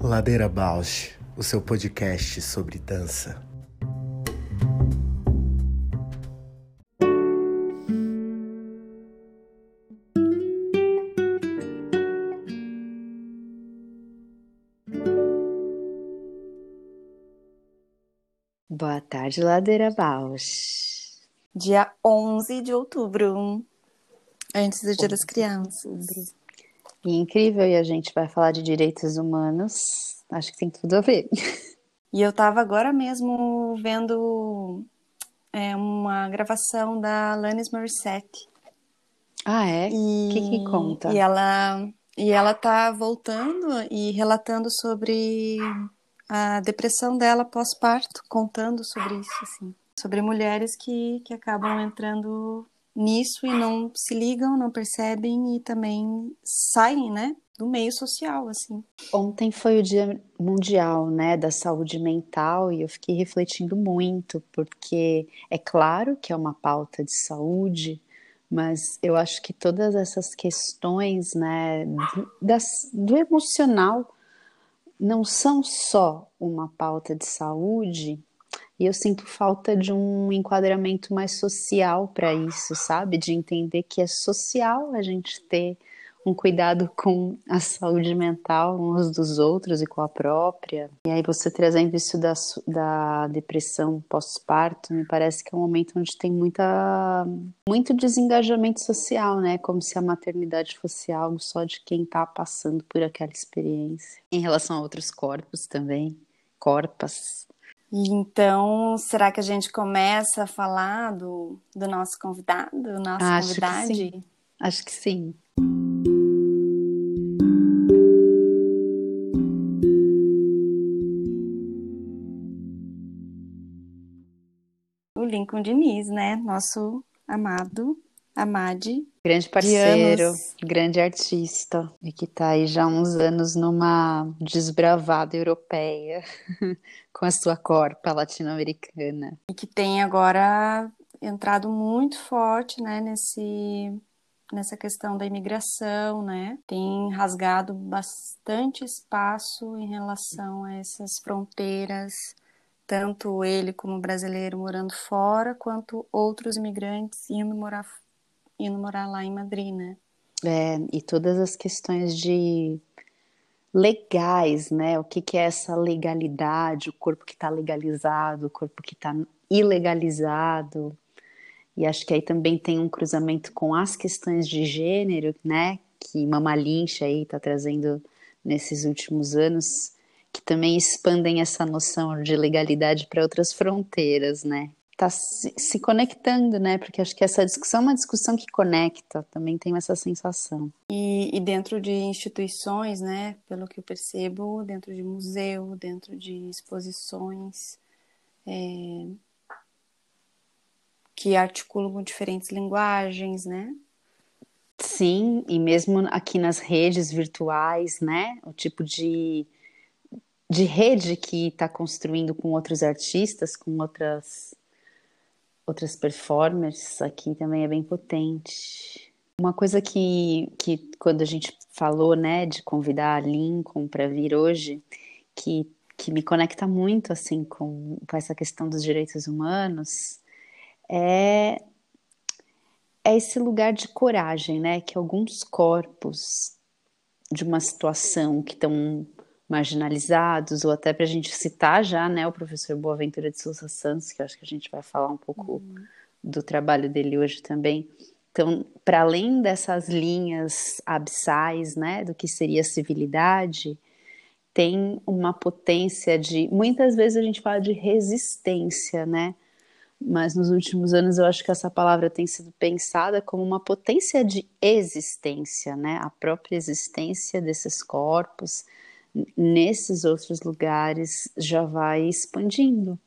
Ladeira Bausch, o seu podcast sobre dança. Boa tarde, Ladeira Bausch. Dia 11 de outubro, antes do Dia das Crianças. E incrível, e a gente vai falar de direitos humanos. Acho que tem tudo a ver. E eu tava agora mesmo vendo é, uma gravação da Alanis Morissette. Ah, é? O que que conta? E ela, e ela tá voltando e relatando sobre a depressão dela pós-parto, contando sobre isso, assim. Sobre mulheres que, que acabam entrando nisso e não se ligam, não percebem e também saem, né, do meio social, assim. Ontem foi o Dia Mundial, né, da Saúde Mental e eu fiquei refletindo muito, porque é claro que é uma pauta de saúde, mas eu acho que todas essas questões, né, do, das, do emocional não são só uma pauta de saúde, e eu sinto falta de um enquadramento mais social para isso, sabe? De entender que é social a gente ter um cuidado com a saúde mental uns dos outros e com a própria. E aí você trazendo isso da, da depressão pós-parto, me parece que é um momento onde tem muita, muito desengajamento social, né? Como se a maternidade fosse algo só de quem está passando por aquela experiência. Em relação a outros corpos também, corpas. Então, será que a gente começa a falar do, do nosso convidado, nossa Acho que convidade? sim. Acho que sim. O Lincoln Diniz, né? Nosso amado, amade Grande de parceiro, grande artista, e que tá aí já há uns anos numa desbravada europeia, com a sua corpa latino-americana. E que tem agora entrado muito forte, né, nesse, nessa questão da imigração, né? Tem rasgado bastante espaço em relação a essas fronteiras, tanto ele como brasileiro morando fora, quanto outros imigrantes indo morar, indo morar lá em Madrid, né? É, e todas as questões de legais, né? O que que é essa legalidade, o corpo que está legalizado, o corpo que está ilegalizado. E acho que aí também tem um cruzamento com as questões de gênero, né? Que Mama Lynch aí está trazendo nesses últimos anos, que também expandem essa noção de legalidade para outras fronteiras, né? Tá se, se conectando, né? Porque acho que essa discussão é uma discussão que conecta, também tenho essa sensação. E, e dentro de instituições, né, pelo que eu percebo, dentro de museu, dentro de exposições, é, que articulam com diferentes linguagens, né? Sim, e mesmo aqui nas redes virtuais, né? O tipo de, de rede que está construindo com outros artistas, com outras, outras performers, aqui também é bem potente. Uma coisa que, que quando a gente falou, né, de convidar a Lincoln para vir hoje, que, que me conecta muito, assim, com, com essa questão dos direitos humanos, é é esse lugar de coragem, né? Que alguns corpos de uma situação que estão marginalizados, ou até para a gente citar já, né, o professor Boaventura de Souza Santos, que eu acho que a gente vai falar um pouco do trabalho dele hoje também. Então, para além dessas linhas abissais, né, do que seria civilidade, tem uma potência de. Muitas vezes a gente fala de resistência, né? mas nos últimos anos eu acho que essa palavra tem sido pensada como uma potência de existência, né? A própria existência desses corpos nesses outros lugares já vai expandindo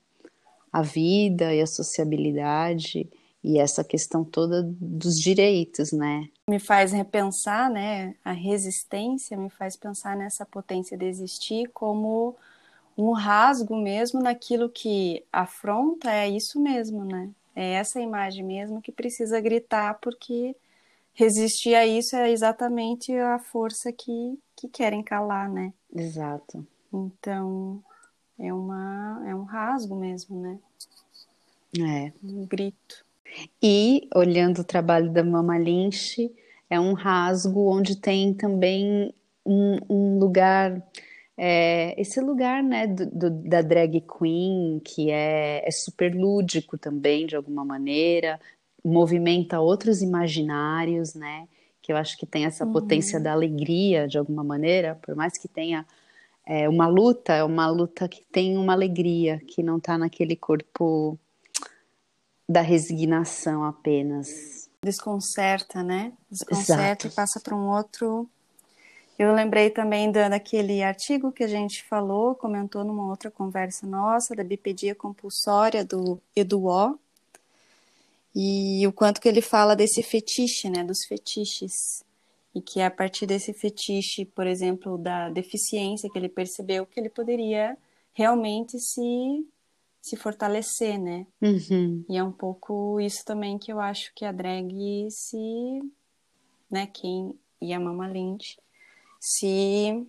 a vida e a sociabilidade e essa questão toda dos direitos, né? Me faz repensar, né? A resistência me faz pensar nessa potência de existir como um rasgo mesmo naquilo que afronta, é isso mesmo, né? É essa imagem mesmo que precisa gritar, porque resistir a isso é exatamente a força que, que querem calar, né? Exato. Então, é, uma, é um rasgo mesmo, né? É. Um grito. E, olhando o trabalho da Mama Lynch, é um rasgo onde tem também um, um lugar, é, esse lugar, né, do, do, da drag queen, que é, é super lúdico também, de alguma maneira, movimenta outros imaginários, né, que eu acho que tem essa uhum. potência da alegria, de alguma maneira, por mais que tenha é, uma luta, é uma luta que tem uma alegria, que não está naquele corpo da resignação apenas. Desconcerta, né? Desconcerta Exato. e passa para um outro. Eu lembrei também da, daquele artigo que a gente falou, comentou numa outra conversa nossa, da bipedia compulsória do Eduó, e o quanto que ele fala desse fetiche, né, dos fetiches, e que é a partir desse fetiche, por exemplo, da deficiência que ele percebeu que ele poderia realmente se se fortalecer, né? Uhum. E é um pouco isso também que eu acho que a drag se, né, quem e a Mama Lynch se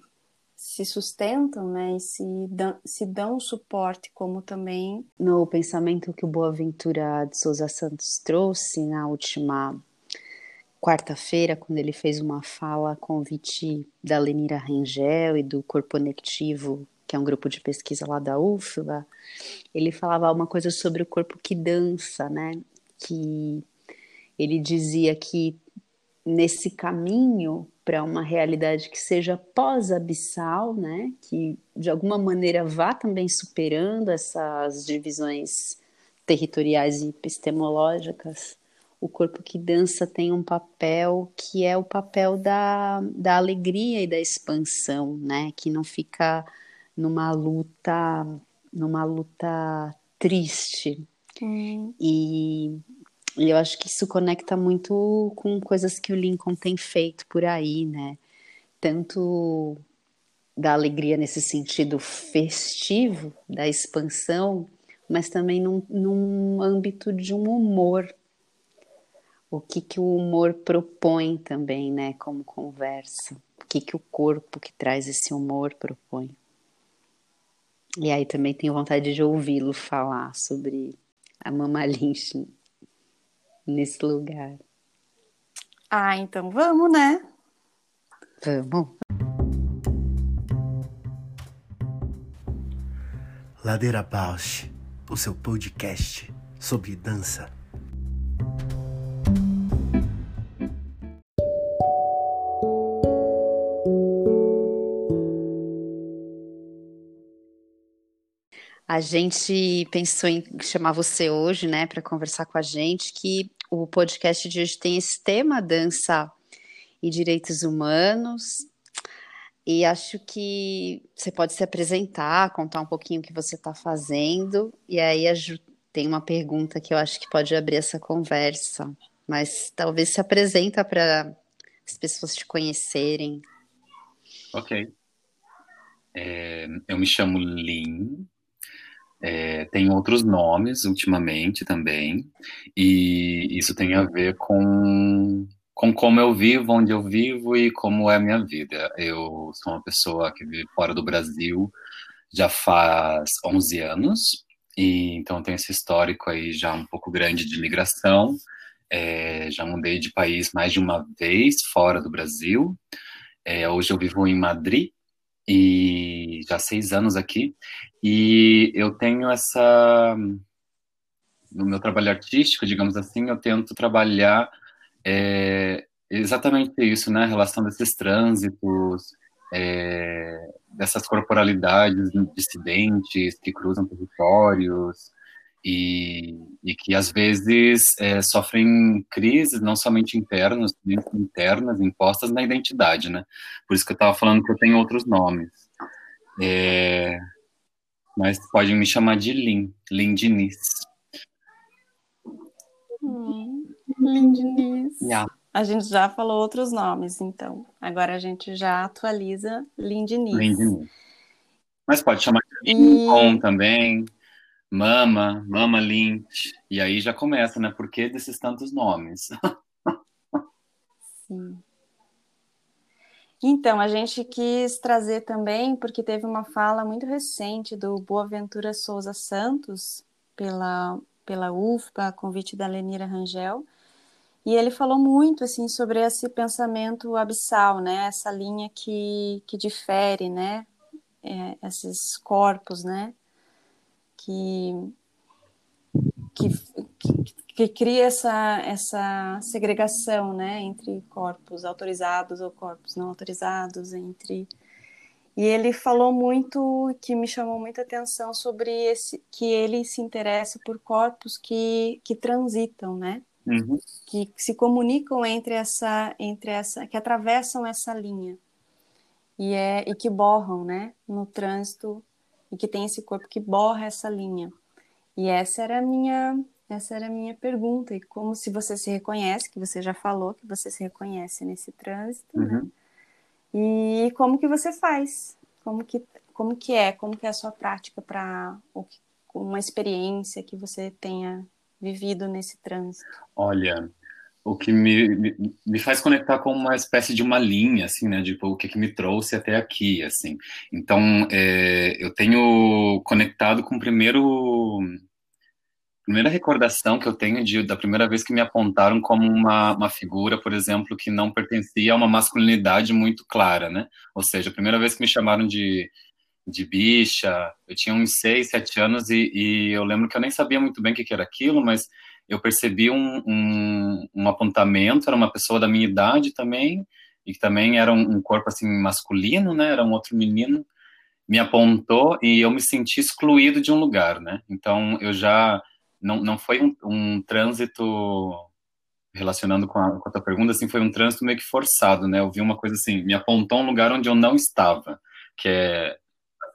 se sustentam, né, e se dão, se dão suporte, como também no pensamento que o Boaventura de Souza Santos trouxe na última quarta-feira, quando ele fez uma fala a convite da Lenira Rangel e do Corpo Conectivo que é um grupo de pesquisa lá da UFBA, ele falava uma coisa sobre o corpo que dança, né? Que ele dizia que nesse caminho para uma realidade que seja pós-abissal, né? Que de alguma maneira vá também superando essas divisões territoriais e epistemológicas, o corpo que dança tem um papel que é o papel da, da alegria e da expansão, né? Que não fica numa luta, numa luta triste. Hum. E, e eu acho que isso conecta muito com coisas que o Lincoln tem feito por aí, né? Tanto da alegria nesse sentido festivo, da expansão, mas também num, num âmbito de um humor. O que, que o humor propõe também, né, como conversa? O que, que o corpo que traz esse humor propõe? E aí também tenho vontade de ouvi-lo falar sobre a Mama Lynch nesse lugar. Ah, então vamos, né? Vamos. Ladeira Bausch, o seu podcast sobre dança. A gente pensou em chamar você hoje, né, para conversar com a gente, que o podcast de hoje tem esse tema dança e direitos humanos. E acho que você pode se apresentar, contar um pouquinho o que você está fazendo. E aí tem uma pergunta que eu acho que pode abrir essa conversa. Mas talvez se apresenta para as pessoas te conhecerem. Ok. É, eu me chamo Lin, é, tem outros nomes ultimamente também, e isso tem a ver com, com como eu vivo, onde eu vivo e como é a minha vida. Eu sou uma pessoa que vive fora do Brasil já faz 11 anos, e então tenho esse histórico aí já um pouco grande de migração. É, já mudei de país mais de uma vez fora do Brasil. É, hoje eu vivo em Madrid, e já seis anos aqui, e eu tenho essa. No meu trabalho artístico, digamos assim, eu tento trabalhar é, exatamente isso, né? A relação desses trânsitos, é, dessas corporalidades dissidentes que cruzam territórios, e, e que às vezes é, sofrem crises não somente internas, internas impostas na identidade, né? Por isso que eu estava falando que eu tenho outros nomes. É, mas podem me chamar de Lin, Lin Diniz. Hum, Lin Diniz. Yeah. A gente já falou outros nomes, então. Agora a gente já atualiza Lin Diniz. Lin Diniz. Mas pode chamar de Lincoln e... também. Mama, Mama Lynch. E aí já começa, né? Por que desses tantos nomes? Sim. Então, a gente quis trazer também, porque teve uma fala muito recente do Boaventura Souza Santos, pela, pela UFPA, convite da Lenira Rangel, e ele falou muito assim sobre esse pensamento abissal, né? Essa linha que, que difere, né? É, esses corpos, né? Que, que, que, que, cria essa, essa segregação, né? Entre corpos autorizados ou corpos não autorizados, entre e ele falou muito, que me chamou muita atenção sobre esse, que ele se interessa por corpos que, que transitam, né? Uhum. que se comunicam entre essa, entre essa, que atravessam essa linha e é e que borram, né, no trânsito e que tem esse corpo que borra essa linha. E essa era a minha, essa era a minha pergunta. E como se você se reconhece, que você já falou que você se reconhece nesse trânsito, né? Uhum. E como que você faz? Como que como que é? Como que é a sua prática para uma experiência que você tenha vivido nesse trânsito? Olha, o que me, me, faz conectar com uma espécie de uma linha, assim, né, de o que, que me trouxe até aqui, assim. Então, é, eu tenho conectado com o primeiro primeira recordação que eu tenho de, da primeira vez que me apontaram como uma, uma figura, por exemplo, que não pertencia a uma masculinidade muito clara, né? Ou seja, a primeira vez que me chamaram de de bicha. Eu tinha uns seis, sete anos e, e, eu lembro que eu nem sabia muito bem o que, que era aquilo, mas eu percebi um, um, um, apontamento. Era uma pessoa da minha idade também e que também era um, um, corpo assim masculino, né? Era um outro menino. Me apontou e eu me senti excluído de um lugar, né? Então eu já não, não foi um, trânsito relacionando com a, com a tua pergunta, assim, foi um trânsito meio que forçado, né? Eu vi uma coisa assim, me apontou um lugar onde eu não estava, que é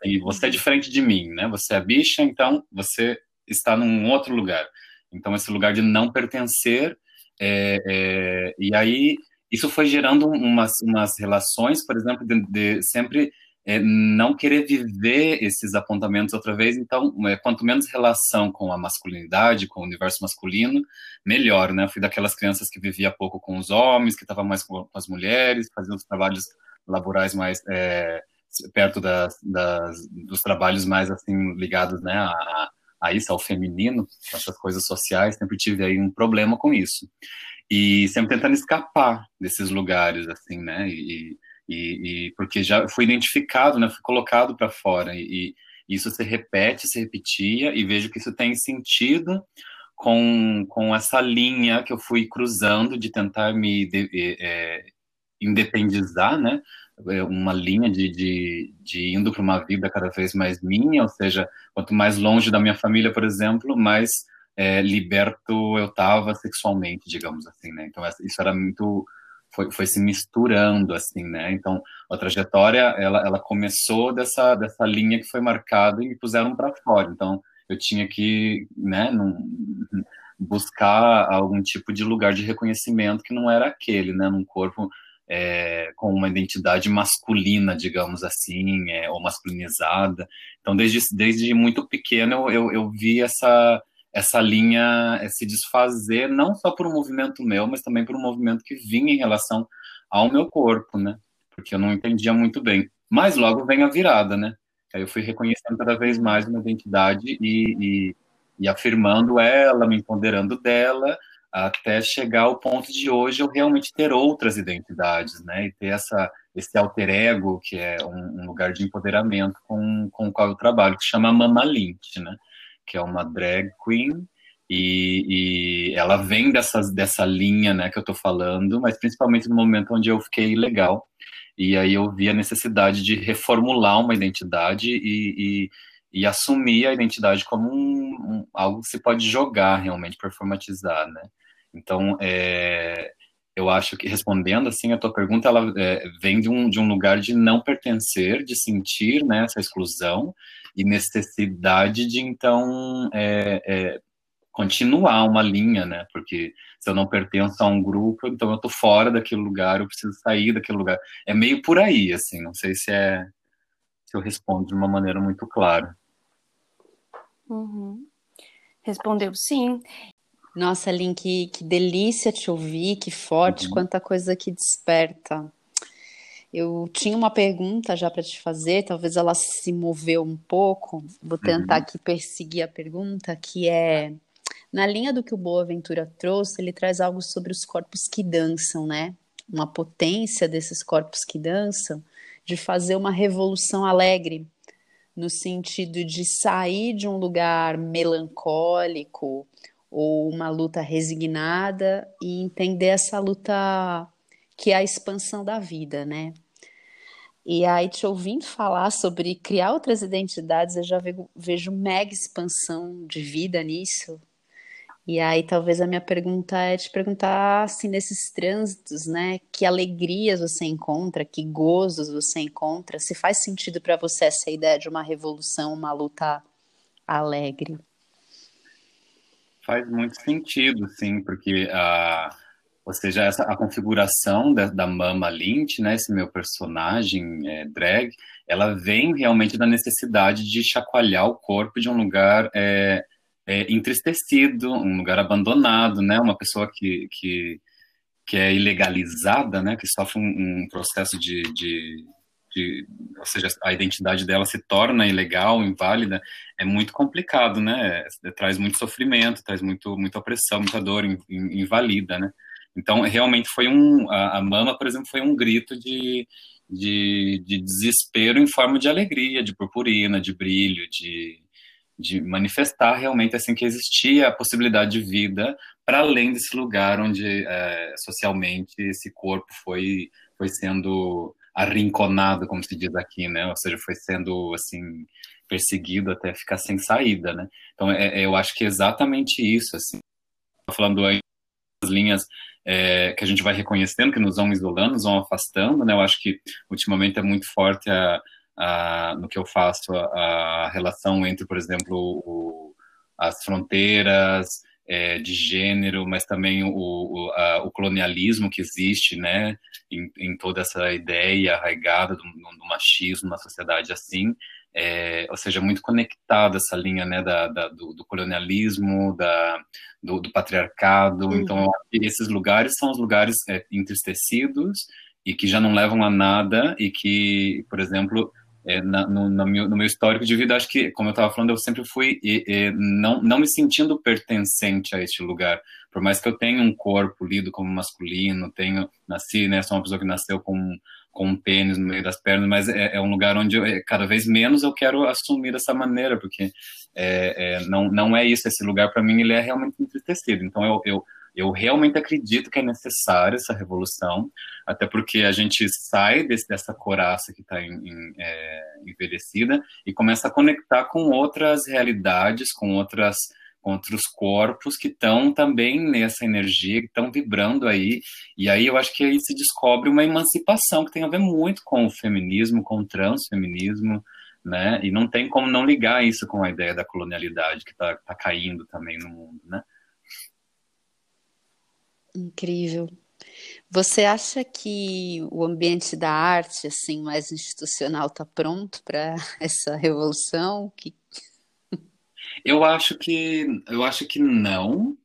e você é diferente de mim, né? Você é bicha, então você está num outro lugar. Então esse lugar de não pertencer é, é, e aí isso foi gerando umas, umas relações, por exemplo, de, de sempre é, não querer viver esses apontamentos outra vez. Então, é, quanto menos relação com a masculinidade, com o universo masculino, melhor, né? fui daquelas crianças que vivia pouco com os homens, que estava mais com, com, as mulheres, fazia os trabalhos laborais mais é, perto das, das, dos trabalhos mais assim ligados né, a, a isso, ao feminino, essas coisas sociais, sempre tive aí um problema com isso. E sempre tentando escapar desses lugares, assim, né? E, e, e porque já fui identificado, né? Fui colocado para fora. E, e, isso se repete, se repetia, e vejo que isso tem sentido com, com essa linha que eu fui cruzando de tentar me de, é, independizar, né? É, uma linha de, de, de indo para uma vida cada vez mais minha, ou seja, quanto mais longe da minha família, por exemplo, mais é, liberto eu estava sexualmente, digamos assim, né? Então isso era muito foi, foi se misturando assim, né? Então a trajetória ela, ela começou dessa dessa linha que foi marcada e me puseram para fora. Então eu tinha que, né? Num, buscar algum tipo de lugar de reconhecimento que não era aquele, né? Num corpo é, com uma identidade masculina, digamos assim, é, ou masculinizada. Então, desde, desde muito pequeno, eu, eu, vi essa, essa linha se desfazer, não só por um movimento meu, mas também por um movimento que vinha em relação ao meu corpo, né? Porque eu não entendia muito bem. Mas logo vem a virada, né? Aí eu fui reconhecendo cada vez mais uma identidade e, e, e afirmando ela, me empoderando dela, até chegar ao ponto de hoje eu realmente ter outras identidades, né? E ter essa, esse alter ego, que é um, um lugar de empoderamento com, com o qual eu trabalho, que chama Mama Lynch, né? Que é uma drag queen e, e ela vem dessas, dessa linha, né, que eu tô falando, mas principalmente no momento onde eu fiquei legal. E aí eu vi a necessidade de reformular uma identidade e, e, e assumir a identidade como um, um, algo que se pode jogar realmente, performatizar, né? Então, é, eu acho que respondendo assim a tua pergunta, ela é, vem de um, de um lugar de não pertencer, de sentir né, essa exclusão e necessidade de então é, é, continuar uma linha, né? Porque se eu não pertenço a um grupo, então eu tô fora daquele lugar, eu preciso sair daquele lugar. É meio por aí, assim. Não sei se é se eu respondo de uma maneira muito clara. Uhum. Respondeu sim. Nossa, Lin, que, que delícia te ouvir, que forte, uhum. quanta coisa que desperta. Eu tinha uma pergunta já para te fazer, talvez ela se moveu um pouco. Vou tentar uhum. aqui perseguir a pergunta, que é na linha do que o Boa Ventura trouxe, ele traz algo sobre os corpos que dançam, né? Uma potência desses corpos que dançam de fazer uma revolução alegre, no sentido de sair de um lugar melancólico ou uma luta resignada e entender essa luta que é a expansão da vida, né? E aí, te ouvindo falar sobre criar outras identidades, eu já vejo, vejo mega expansão de vida nisso. E aí, talvez a minha pergunta é te perguntar, assim, nesses trânsitos, né? Que alegrias você encontra, que gozos você encontra? Se faz sentido para você essa ideia de uma revolução, uma luta alegre? Faz muito sentido, sim, porque a. Uh ou seja, essa, a configuração da, da Mama Lynch, né, esse meu personagem é, drag, ela vem realmente da necessidade de chacoalhar o corpo de um lugar é, é, entristecido, um lugar abandonado, né, uma pessoa que, que, que é ilegalizada, né, que sofre um, um processo de, de, de, ou seja, a identidade dela se torna ilegal, inválida, é muito complicado, né, é, traz muito sofrimento, traz muito, muita opressão, muita dor, invalida, né. Então, realmente foi um. A, a mama, por exemplo, foi um grito de, de, de, desespero em forma de alegria, de purpurina, de brilho, de, de manifestar realmente assim que existia a possibilidade de vida para além desse lugar onde é, socialmente esse corpo foi foi sendo arrinconado, como se diz aqui, né? Ou seja, foi sendo assim perseguido até ficar sem saída, né? Então, é, é eu acho que é exatamente isso, assim. Falando aí as linhas é, que a gente vai reconhecendo, que nos vão isolando, nos vão afastando, né? Eu acho que ultimamente é muito forte a, a, no que eu faço a, a relação entre, por exemplo, o, as fronteiras é, de gênero, mas também o, o, a, o, colonialismo que existe, né? Em, em toda essa ideia arraigada do, do machismo na sociedade assim é, ou seja, muito conectada essa linha né, da, da do, do, colonialismo, da, do, do patriarcado. Uhum. Então, esses lugares são os lugares é, entristecidos e que já não levam a nada e que, por exemplo, é, na, no, no, meu, no, meu, histórico de vida, acho que, como eu estava falando, eu sempre fui e, e, não, não me sentindo pertencente a este lugar. Por mais que eu tenha um corpo lido como masculino, tenho nasci, né, sou uma pessoa que nasceu com com um pênis no meio das pernas, mas é, é um lugar onde eu, é, cada vez menos eu quero assumir dessa maneira, porque é, é não, não é isso, esse lugar para mim ele é realmente entristecido. Então eu, eu, eu realmente acredito que é necessária essa revolução, até porque a gente sai desse, dessa coraça que está é, envelhecida e começa a conectar com outras realidades, com outras outros corpos que estão também nessa energia, que estão vibrando aí. E aí eu acho que aí se descobre uma emancipação que tem a ver muito com o feminismo, com o transfeminismo, né? E não tem como não ligar isso com a ideia da colonialidade que está tá caindo também no mundo, né? Incrível. Você acha que o ambiente da arte, assim, mais institucional, está pronto para essa revolução? Que, eu acho que eu acho que não,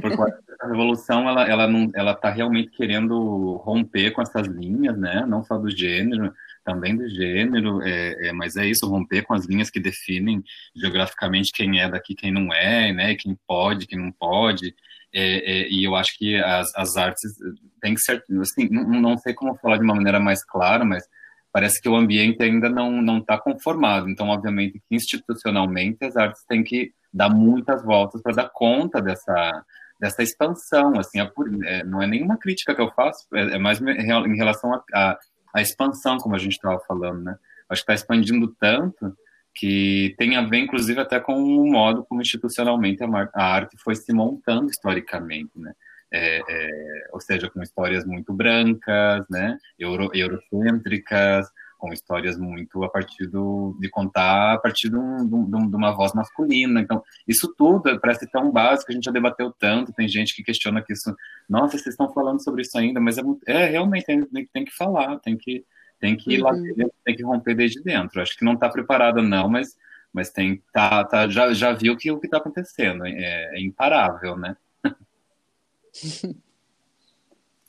porque a revolução ela ela não ela está realmente querendo romper com essas linhas, né? Não só do gênero, também do gênero, é, é, mas é isso, romper com as linhas que definem geograficamente quem é daqui, quem não é, né? Quem pode, quem não pode. É, é e eu acho que as, as artes têm que ser, assim, não, não sei como falar de uma maneira mais clara, mas parece que o ambiente ainda não não está conformado. Então, obviamente, que institucionalmente as artes têm que dar muitas voltas para dar conta dessa dessa expansão. Assim, é, é, não é nenhuma crítica que eu faço, é, é mais em relação à expansão, como a gente estava falando, né? Acho que está expandindo tanto que tem a ver, inclusive, até com o modo como institucionalmente a, arte foi se montando historicamente, né? é, é, ou seja, com histórias muito brancas, né, euro, eurocêntricas, com histórias muito a partir do, de contar a partir de, um, de, de, uma voz masculina. Então, isso tudo parece tão básico, a gente já debateu tanto, tem gente que questiona que isso, nossa, vocês estão falando sobre isso ainda, mas é, é realmente tem, tem, que falar, tem que, tem que ir uhum. lá dentro, tem que romper desde dentro. Acho que não está preparada não, mas, mas tem, tá, tá, já, já viu que o que está acontecendo, é, é imparável, né?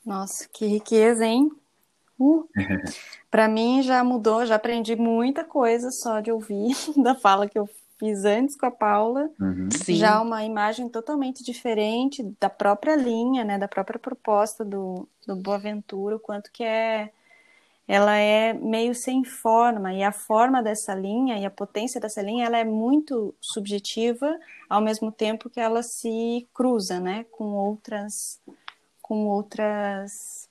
Nossa, que riqueza, hein? Uh, para mim já mudou, já aprendi muita coisa só de ouvir da fala que eu fiz antes com a Paula. Uhum. Já uma imagem totalmente diferente da própria linha, né, da própria proposta do, do Boaventura, o quanto que é ela é meio sem forma e a forma dessa linha e a potência dessa linha ela é muito subjetiva ao mesmo tempo que ela se cruza né com outras com outras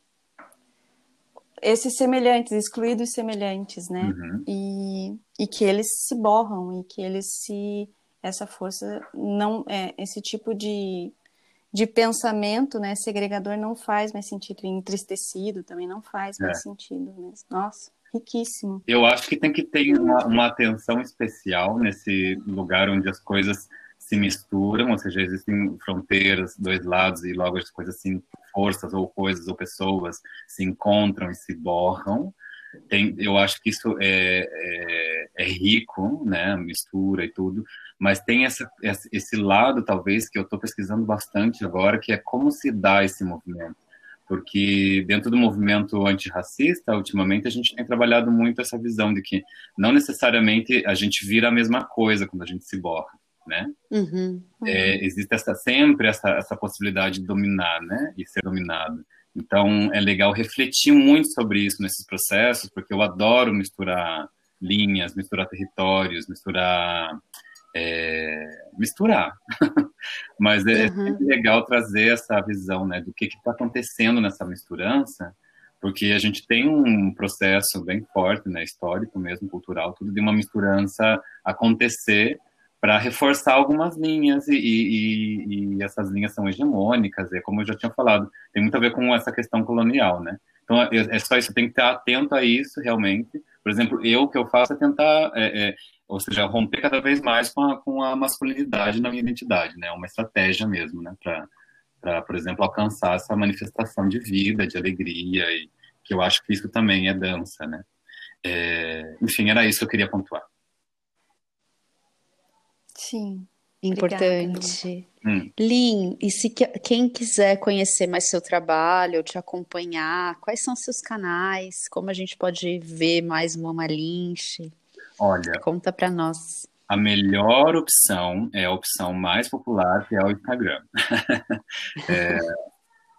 esses semelhantes excluídos semelhantes né Uhum. e, e que eles se borram e que eles se essa força não é esse tipo de de pensamento, né, segregador não faz mais sentido, entristecido também não faz mais É. sentido. Né? Nossa, riquíssimo. Eu acho que tem que ter uma, uma atenção especial nesse lugar onde as coisas se misturam, ou seja, existem fronteiras, dois lados, e logo as coisas forças ou coisas ou pessoas se encontram e se borram. Tem, eu acho que isso é, é, é rico, né, a mistura e tudo, mas tem essa, esse lado, talvez, que eu estou pesquisando bastante agora, que é como se dá esse movimento. Porque dentro do movimento antirracista, ultimamente, a gente tem trabalhado muito essa visão de que não necessariamente a gente vira a mesma coisa quando a gente se borra, né? Uhum. É, existe essa, sempre essa, essa possibilidade de dominar, né? E ser dominado. Então, é legal refletir muito sobre isso nesses processos, porque eu adoro misturar linhas, misturar territórios, misturar. é, misturar. Mas é, é Uhum. legal trazer essa visão né, do que está acontecendo nessa misturança, porque a gente tem um processo bem forte, né, histórico mesmo, cultural, tudo de uma misturança acontecer para reforçar algumas linhas e, e- e- essas linhas são hegemônicas, é como eu já tinha falado, tem muito a ver com essa questão colonial, né? Então é, é só isso, tem que estar atento a isso realmente. Por exemplo, eu o que eu faço é tentar, é, é, ou seja, romper cada vez mais com a, com a masculinidade na minha identidade, né? Uma estratégia mesmo, né? Para, por exemplo, alcançar essa manifestação de vida, de alegria, e que eu acho que isso também é dança, né? É, enfim, era isso que eu queria pontuar. Sim. Importante. Hum. Lin, e se que- quem quiser conhecer mais seu trabalho, ou te acompanhar, quais são seus canais? Como a gente pode ver mais Mama Lynch? Olha, Conta pra nós. a melhor opção é a opção mais popular, que é o Instagram. É,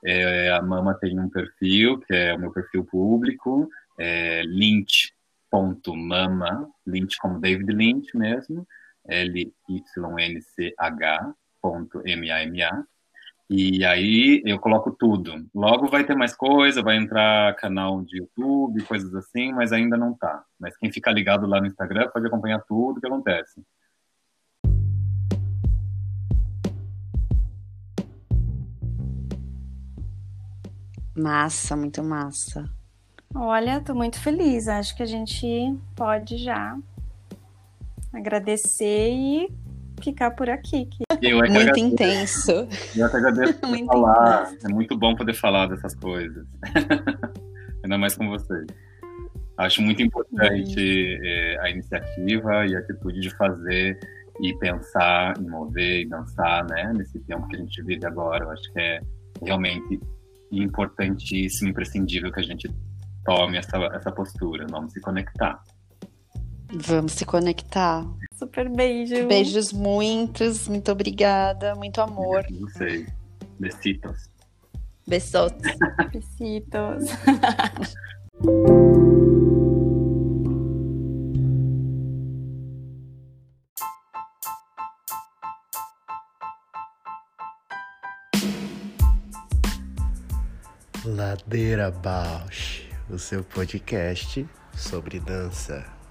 é, a Mama tem um perfil, que é o meu perfil público, é lynch.mama, Lynch como David Lynch mesmo, L-Y-N-C-H.M-A-M-A. E aí eu coloco tudo. Logo vai ter mais coisa, vai entrar canal de YouTube, coisas assim, mas ainda não tá. Mas quem ficar ligado lá no Instagram pode acompanhar tudo que acontece. Massa, muito massa. Olha, tô muito feliz. Acho que a gente pode já agradecer e ficar por aqui. que- Eu é que Muito agradeço, intenso. eu é que agradeço por Muito falar. É muito bom poder falar dessas coisas. Ainda mais com vocês. Acho muito importante é, a iniciativa e a atitude de fazer e pensar, e mover e dançar, né? Nesse tempo que a gente vive agora. Eu acho que é realmente importantíssimo, imprescindível que a gente tome essa, essa postura. Vamos se conectar. Vamos se conectar. Super beijo. Beijos muitos, muito obrigada, muito amor. Não sei. Besitos. Besotos. Besitos. Ladeira Bausch, o seu podcast sobre dança.